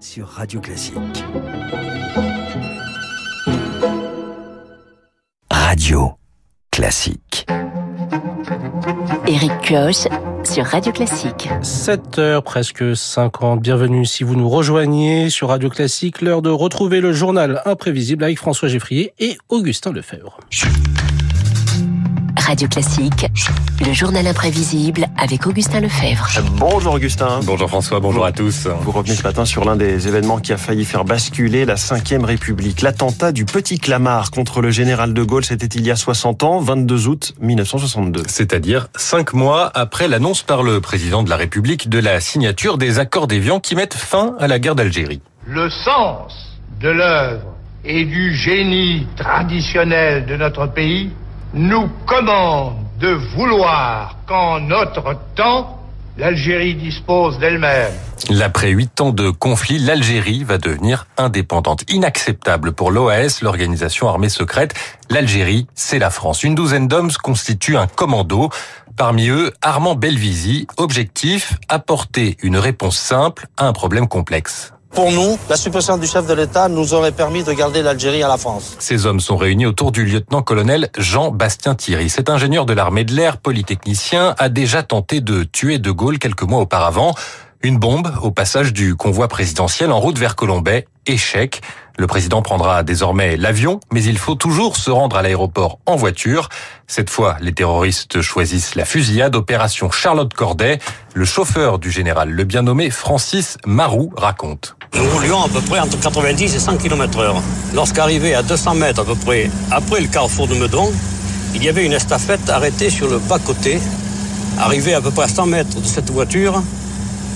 sur Radio Classique. Radio Classique. Éric Kioch sur Radio Classique. 7h presque 50. Bienvenue si vous nous rejoignez sur Radio Classique. L'heure de retrouver le journal imprévisible avec François Geffrier et Augustin Lefebvre. Radio Classique, le journal imprévisible avec Augustin Lefebvre. Bonjour Augustin. Bonjour François, bonjour à tous. Vous revenez ce matin sur l'un des événements qui a failli faire basculer la 5ème République. L'attentat du Petit Clamart contre le général de Gaulle, c'était il y a 60 ans, 22 août 1962. C'est-à-dire cinq mois après l'annonce par le président de la République de la signature des accords d'Évian qui mettent fin à la guerre d'Algérie. Le sens de l'œuvre et du génie traditionnel de notre pays nous commande de vouloir qu'en notre temps, l'Algérie dispose d'elle-même. L'après huit ans de conflit, l'Algérie va devenir indépendante. Inacceptable pour l'OAS, l'organisation armée secrète. L'Algérie, c'est la France. Une douzaine d'hommes constituent un commando. Parmi eux, Armand Belvisi. Objectif, apporter une réponse simple à un problème complexe. Pour nous, la suppression du chef de l'État nous aurait permis de garder l'Algérie à la France. Ces hommes sont réunis autour du lieutenant-colonel Jean-Bastien Thierry. Cet ingénieur de l'armée de l'air, polytechnicien, a déjà tenté de tuer De Gaulle quelques mois auparavant. Une bombe au passage du convoi présidentiel en route vers Colombay. Échec. Le président prendra désormais l'avion, mais il faut toujours se rendre à l'aéroport en voiture. Cette fois, les terroristes choisissent la fusillade. Opération Charlotte Corday. Le chauffeur du général, le bien nommé Francis Marou, raconte. Nous roulions à peu près entre 90 et 100 km heure. Lorsqu'arrivé à 200 mètres à peu près après le carrefour de Meudon, il y avait une estafette arrêtée sur le bas-côté. Arrivé à peu près à 100 mètres de cette voiture,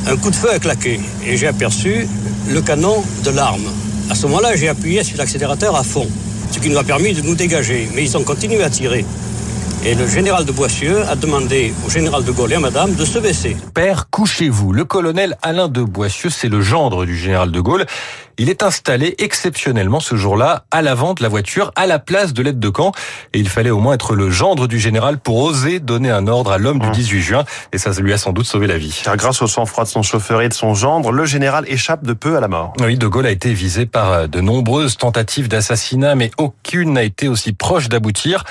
un coup de feu a claqué et j'ai aperçu le canon de l'arme. À ce moment-là, j'ai appuyé sur l'accélérateur à fond, ce qui nous a permis de nous dégager. Mais ils ont continué à tirer. Et le général de Boissieu a demandé au général de Gaulle et à madame de se baisser. Père, couchez-vous. Le colonel Alain de Boissieu, c'est le gendre du général de Gaulle. Il est installé exceptionnellement ce jour-là à l'avant de la voiture, à la place de l'aide de camp. Et il fallait au moins être le gendre du général pour oser donner un ordre à l'homme du 18 juin. Et ça lui a sans doute sauvé la vie. Car grâce au sang-froid de son chauffeur et de son gendre, le général échappe de peu à la mort. Oui, De Gaulle a été visé par de nombreuses tentatives d'assassinat, mais aucune n'a été aussi proche d'aboutir.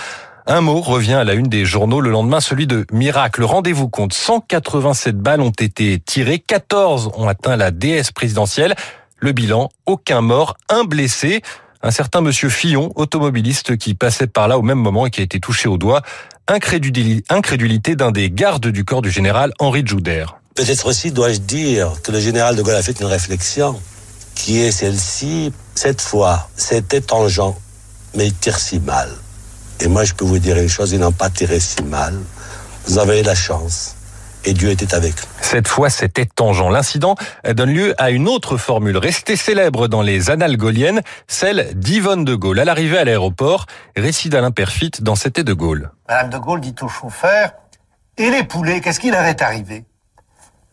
Un mot revient à la une des journaux le lendemain, celui de miracle. Rendez-vous compte, 187 balles ont été tirées, 14 ont atteint la déesse présidentielle. Le bilan, aucun mort, un blessé. Un certain monsieur Fillon, automobiliste qui passait par là au même moment et qui a été touché au doigt. Incrédulité d'un des gardes du corps du général, Henri Jouder. Peut-être aussi dois-je dire que le général de Gaulle a fait une réflexion qui est celle-ci. Cette fois, c'était tangent, mais il tire si mal. Et moi, je peux vous dire une chose, ils n'ont pas tiré si mal. Vous avez eu la chance. Et Dieu était avec nous. Cette fois, c'était tangent. L'incident donne lieu à une autre formule restée célèbre dans les annales gauliennes, celle d'Yvonne de Gaulle. À l'arrivée à l'aéroport, récit d'Alain Perfit dans C'était de Gaulle. Madame de Gaulle dit au chauffeur, et les poulets, qu'est-ce qui leur est arrivé?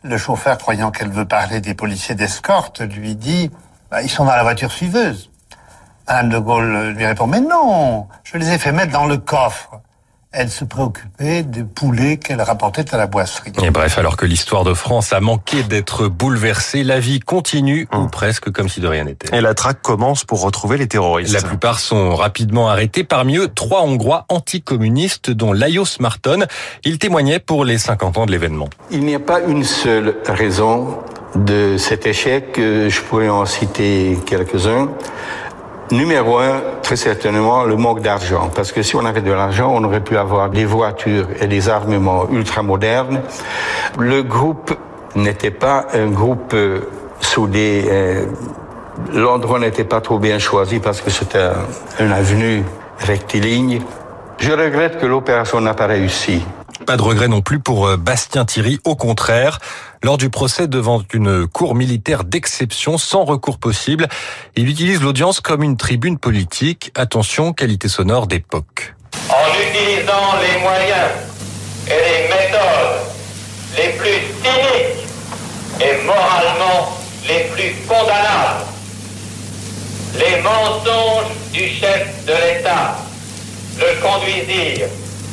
Le chauffeur, croyant qu'elle veut parler des policiers d'escorte, lui dit, bah, ils sont dans la voiture suiveuse. Madame de Gaulle lui répond, mais non, je les ai fait mettre dans le coffre. Elle se préoccupait des poulets qu'elle rapportait à la boisserie. Et bref, alors que l'histoire de France a manqué d'être bouleversée, la vie continue, ou presque comme si de rien n'était. Et la traque commence pour retrouver les terroristes. La plupart sont rapidement arrêtés, parmi eux trois Hongrois anticommunistes, dont Lajos Marton. Il témoignait pour les 50 ans de l'événement. Il n'y a pas une seule raison de cet échec, je pourrais en citer quelques-uns. Numéro un, très certainement, le manque d'argent. Parce que si on avait de l'argent, on aurait pu avoir des voitures et des armements ultramodernes. Le groupe n'était pas un groupe euh, soudé. Euh, L'endroit n'était pas trop bien choisi parce que c'était un, une avenue rectiligne. Je regrette que l'opération n'a pas réussi. Pas de regret non plus pour Bastien Thierry, au contraire. Lors du procès devant une cour militaire d'exception sans recours possible, il utilise l'audience comme une tribune politique. Attention, qualité sonore d'époque. En utilisant les moyens et les méthodes les plus cyniques et moralement les plus condamnables, les mensonges du chef de l'État le conduisirent,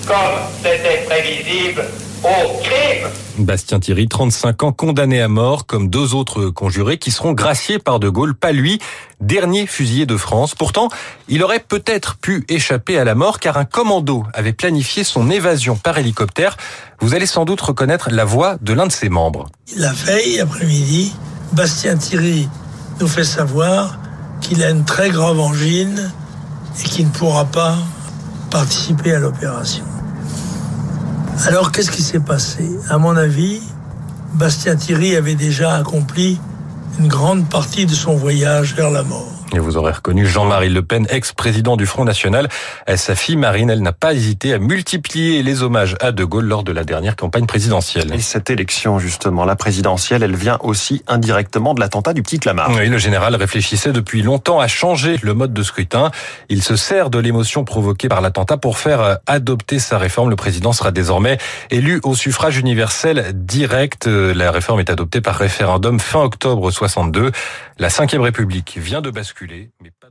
comme c'était prévisible, au crime Bastien Thierry, 35 ans, condamné à mort, comme deux autres conjurés qui seront graciés par De Gaulle, pas lui, dernier fusillé de France. Pourtant, il aurait peut-être pu échapper à la mort car un commando avait planifié son évasion par hélicoptère. Vous allez sans doute reconnaître la voix de l'un de ses membres. La veille après-midi, Bastien Thierry nous fait savoir qu'il a une très grave angine et qu'il ne pourra pas participer à l'opération. Alors qu'est-ce qui s'est passé? À mon avis, Bastien Thierry avait déjà accompli une grande partie de son voyage vers la mort. Et vous aurez reconnu Jean-Marie Le Pen, ex-président du Front National. Sa fille Marine, elle n'a pas hésité à multiplier les hommages à De Gaulle lors de la dernière campagne présidentielle. Et cette élection, justement, la présidentielle, elle vient aussi indirectement de l'attentat du petit Clamart. Oui, le général réfléchissait depuis longtemps à changer le mode de scrutin. Il se sert de l'émotion provoquée par l'attentat pour faire adopter sa réforme. Le président sera désormais élu au suffrage universel direct. La réforme est adoptée par référendum fin octobre 62. La Ve République vient de mais pas